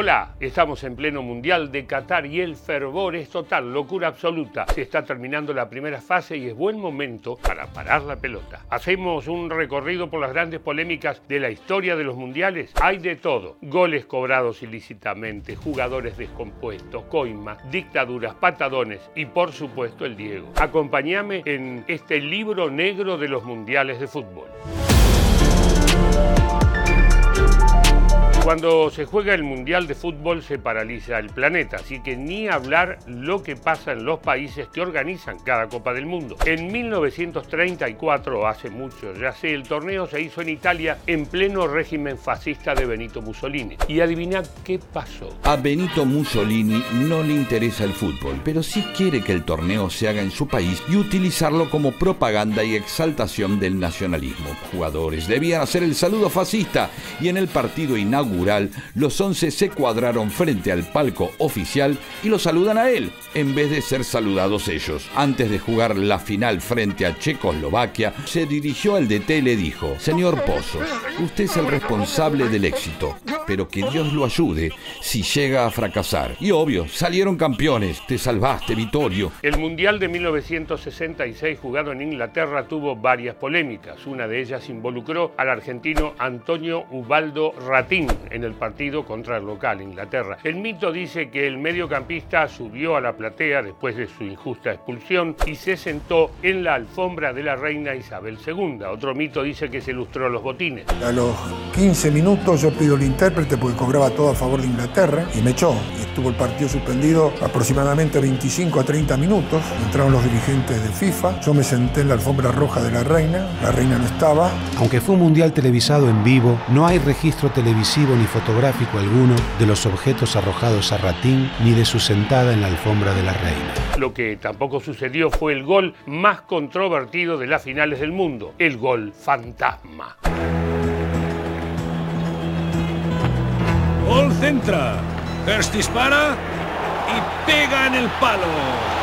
Hola, estamos en pleno Mundial de Qatar y el fervor es total, locura absoluta. Se está terminando la primera fase y es buen momento para parar la pelota. Hacemos un recorrido por las grandes polémicas de la historia de los mundiales. Hay de todo. Goles cobrados ilícitamente, jugadores descompuestos, coimas, dictaduras, patadones y por supuesto el Diego. Acompáñame en este libro negro de los mundiales de fútbol. Cuando se juega el Mundial de Fútbol se paraliza el planeta, así que ni hablar lo que pasa en los países que organizan cada Copa del Mundo. En 1934, hace mucho ya sé, el torneo se hizo en Italia en pleno régimen fascista de Benito Mussolini. Y adivina qué pasó. A Benito Mussolini no le interesa el fútbol, pero sí quiere que el torneo se haga en su país y utilizarlo como propaganda y exaltación del nacionalismo. Jugadores debían hacer el saludo fascista y en el partido inaugural los 11 se cuadraron frente al palco oficial y lo saludan a él, en vez de ser saludados ellos. Antes de jugar la final frente a Checoslovaquia, se dirigió al DT y le dijo, Señor Pozo, usted es el responsable del éxito, pero que Dios lo ayude si llega a fracasar. Y obvio, salieron campeones, te salvaste, Vittorio. El Mundial de 1966 jugado en Inglaterra tuvo varias polémicas. Una de ellas involucró al argentino Antonio Ubaldo Ratín, en el partido contra el local, Inglaterra. El mito dice que el mediocampista subió a la platea después de su injusta expulsión y se sentó en la alfombra de la reina Isabel II. Otro mito dice que se lustró los botines. A los 15 minutos yo pido el intérprete porque cobraba todo a favor de Inglaterra y me echó. Y estuvo el partido suspendido aproximadamente 25 a 30 minutos. Entraron los dirigentes de FIFA. Yo me senté en la alfombra roja de la reina. La reina no estaba. Aunque fue un mundial televisado en vivo, no hay registro televisivo ni fotográfico alguno de los objetos arrojados a Ratín ni de su sentada en la alfombra de la reina. Lo que tampoco sucedió fue el gol más controvertido de las finales del mundo, el gol fantasma. Gol centra. Hurst dispara y pega en el palo.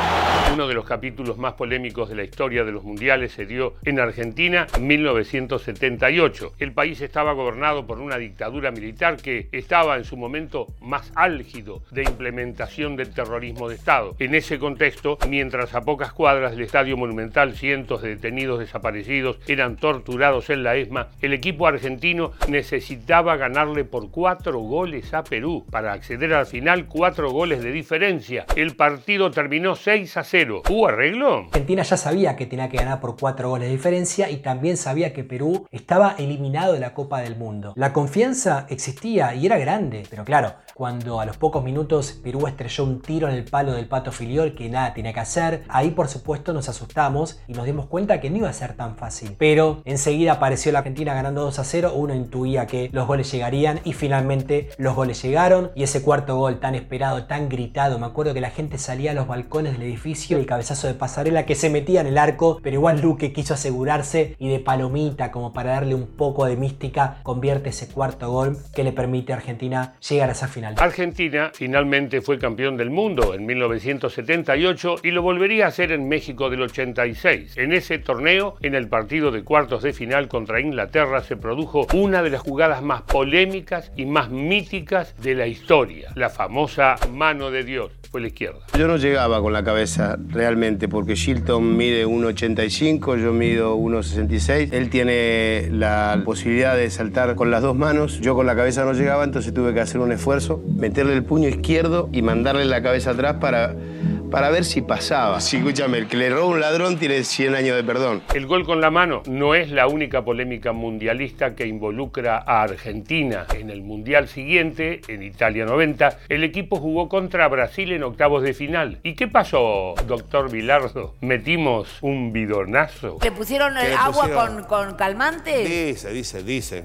Uno de los capítulos más polémicos de la historia de los mundiales se dio en Argentina en 1978. El país estaba gobernado por una dictadura militar que estaba en su momento más álgido de implementación del terrorismo de Estado. En ese contexto, mientras a pocas cuadras del Estadio Monumental cientos de detenidos desaparecidos eran torturados en la ESMA, el equipo argentino necesitaba ganarle por cuatro goles a Perú. Para acceder al final, cuatro goles de diferencia. El partido terminó 6 a 0 ¿Hubo arreglo? Argentina ya sabía que tenía que ganar por cuatro goles de diferencia y también sabía que Perú estaba eliminado de la Copa del Mundo. La confianza existía y era grande, pero claro, cuando a los pocos minutos Perú estrelló un tiro en el palo del Pato Filiol que nada tenía que hacer, ahí por supuesto nos asustamos y nos dimos cuenta que no iba a ser tan fácil. Pero enseguida apareció la Argentina ganando 2 a 0, uno intuía que los goles llegarían y finalmente los goles llegaron y ese cuarto gol tan esperado, tan gritado, me acuerdo que la gente salía a los balcones del edificio el cabezazo de pasarela que se metía en el arco, pero igual Luque quiso asegurarse y de palomita, como para darle un poco de mística, convierte ese cuarto gol que le permite a Argentina llegar a esa final. Argentina finalmente fue campeón del mundo en 1978 y lo volvería a hacer en México del 86. En ese torneo, en el partido de cuartos de final contra Inglaterra, se produjo una de las jugadas más polémicas y más míticas de la historia, la famosa mano de Dios la izquierda. Yo no llegaba con la cabeza realmente porque Shilton mide 1,85, yo mido 1,66. Él tiene la posibilidad de saltar con las dos manos. Yo con la cabeza no llegaba, entonces tuve que hacer un esfuerzo, meterle el puño izquierdo y mandarle la cabeza atrás para para ver si pasaba. Sí, escúchame, el que le roba un ladrón tiene 100 años de perdón. El gol con la mano no es la única polémica mundialista que involucra a Argentina. En el Mundial siguiente, en Italia 90, el equipo jugó contra Brasil en octavos de final. ¿Y qué pasó, doctor Vilardo? ¿Metimos un bidonazo? ¿Le pusieron el agua Con, con, calmante? Dice, dice, dice.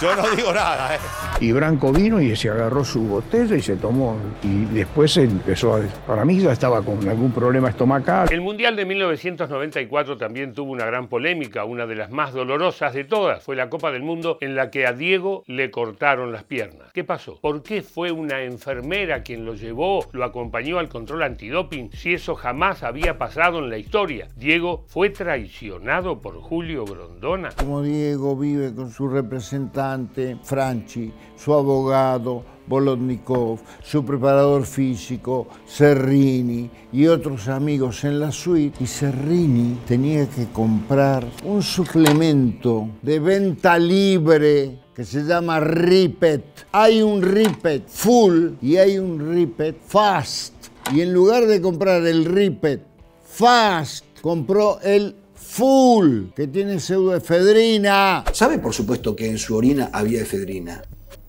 Yo, no, digo nada. ¿eh? Y Branco vino y se agarró su botella y se tomó. Y después empezó Para mí ya estaba con algún problema estomacal. El Mundial de 1994 también tuvo una gran polémica, una de las más dolorosas de todas. Fue la Copa del Mundo en la que a Diego le cortaron las piernas. ¿Qué pasó? ¿Por qué fue una enfermera quien lo llevó, lo acompañó al control antidoping, si eso jamás había pasado en la historia? Diego fue traicionado por Julio Grondona. Como Diego vive con su representante, Franchi, su abogado, Bolotnikov, su preparador físico, Serrini y otros amigos en la suite. Y Serrini tenía que comprar un suplemento de venta libre que se llama Ripet. Hay un Ripet full y hay un Ripet fast. Y en lugar de comprar el Ripet fast, compró el full, que tiene pseudoefedrina. Sabe, por supuesto, que en su orina había efedrina.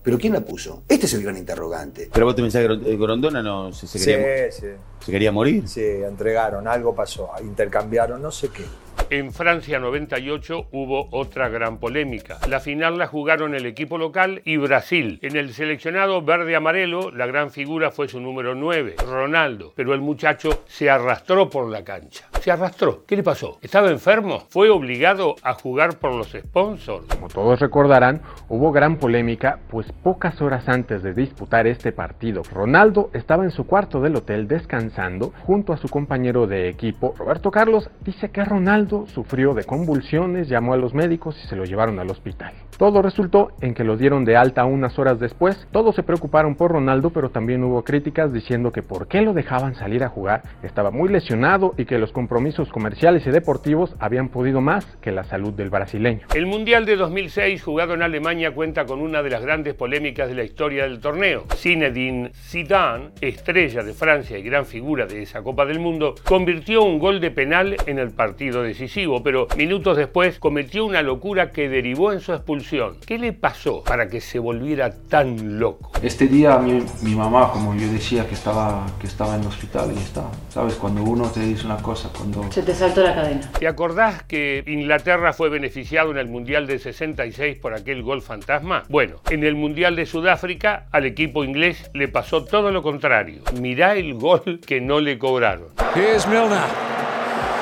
¿Pero quién la puso? Este es el gran interrogante. Pero vos te pensás que Grondona no se, se quería, sí, sí. se quería morir. Sí, entregaron, algo pasó, intercambiaron, no sé qué. En Francia 98 hubo otra gran polémica. La final la jugaron el equipo local y Brasil. En el seleccionado verde-amarelo, la gran figura fue su número 9, Ronaldo. Pero el muchacho se arrastró por la cancha. Arrastró. ¿Qué le pasó? ¿Estaba enfermo? ¿Fue obligado a jugar por los sponsors? Como todos recordarán, hubo gran polémica, pues pocas horas antes de disputar este partido, Ronaldo estaba en su cuarto del hotel descansando junto a su compañero de equipo. Roberto Carlos dice que Ronaldo sufrió de convulsiones, llamó a los médicos y se lo llevaron al hospital. Todo resultó en que lo dieron de alta unas horas después. Todos se preocuparon por Ronaldo, pero también hubo críticas diciendo que por qué lo dejaban salir a jugar, estaba muy lesionado y que los compromisos comerciales y deportivos habían podido más que la salud del brasileño. El Mundial de 2006 jugado en Alemania cuenta con una de las grandes polémicas de la historia del torneo. Zinedine Zidane, estrella de Francia y gran figura de esa Copa del Mundo, convirtió un gol de penal en el partido decisivo, pero minutos después cometió una locura que derivó en su expulsión. ¿Qué le pasó para que se volviera tan loco? Este día mi, mi, mamá, como yo decía, que estaba, que estaba en el hospital y está. ¿Sabes? Cuando uno te dice una cosa, cuando... Se te saltó la cadena. ¿Te acordás que Inglaterra fue beneficiado en el Mundial de 66 por aquel gol fantasma? Bueno, en el Mundial de Sudáfrica al equipo inglés le pasó todo lo contrario. Mirá el gol que no le cobraron. Here's Milner.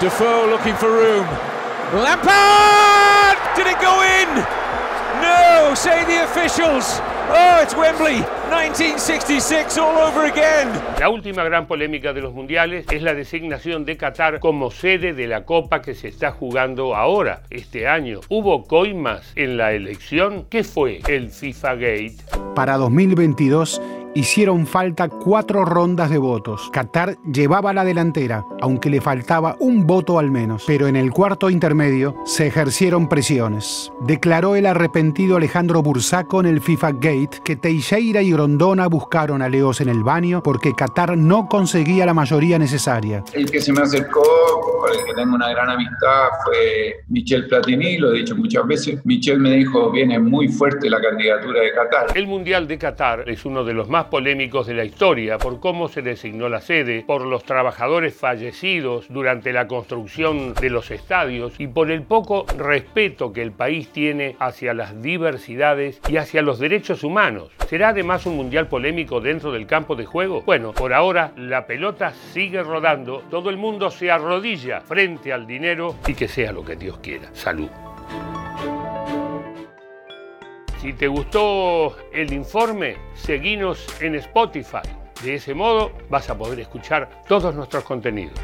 Defoe looking for room. Lampard! Did it go in? Say the officials. Oh, it's Wembley, 1966 all over again. La última gran polémica de los mundiales es la designación de Qatar como sede de la Copa que se está jugando ahora, este año. ¿Hubo coimas en la elección? ¿Qué fue el FIFA Gate? Para 2022 hicieron falta cuatro rondas de votos. Qatar llevaba la delantera, aunque le faltaba un voto al menos. Pero en el cuarto intermedio se ejercieron presiones. Declaró el arrepentido Alejandro Bursaco en el FIFA Gate que Teixeira y Grondona buscaron a Leos en el baño porque Qatar no conseguía la mayoría necesaria. El que se me acercó, el que tengo una gran amistad, fue Michel Platini, lo he dicho muchas veces. Michel me dijo, viene muy fuerte la candidatura de Qatar. El Mundial de Qatar es uno de los más polémicos de la historia por cómo se designó la sede, por los trabajadores fallecidos durante la construcción de los estadios y por el poco respeto que el país tiene hacia las diversidades y hacia los derechos humanos. ¿Será además un mundial polémico dentro del campo de juego? Bueno, por ahora la pelota sigue rodando, todo el mundo se arrodilla frente al dinero y que sea lo que Dios quiera. Salud. Si te gustó el informe, seguinos en Spotify. De ese modo vas a poder escuchar todos nuestros contenidos.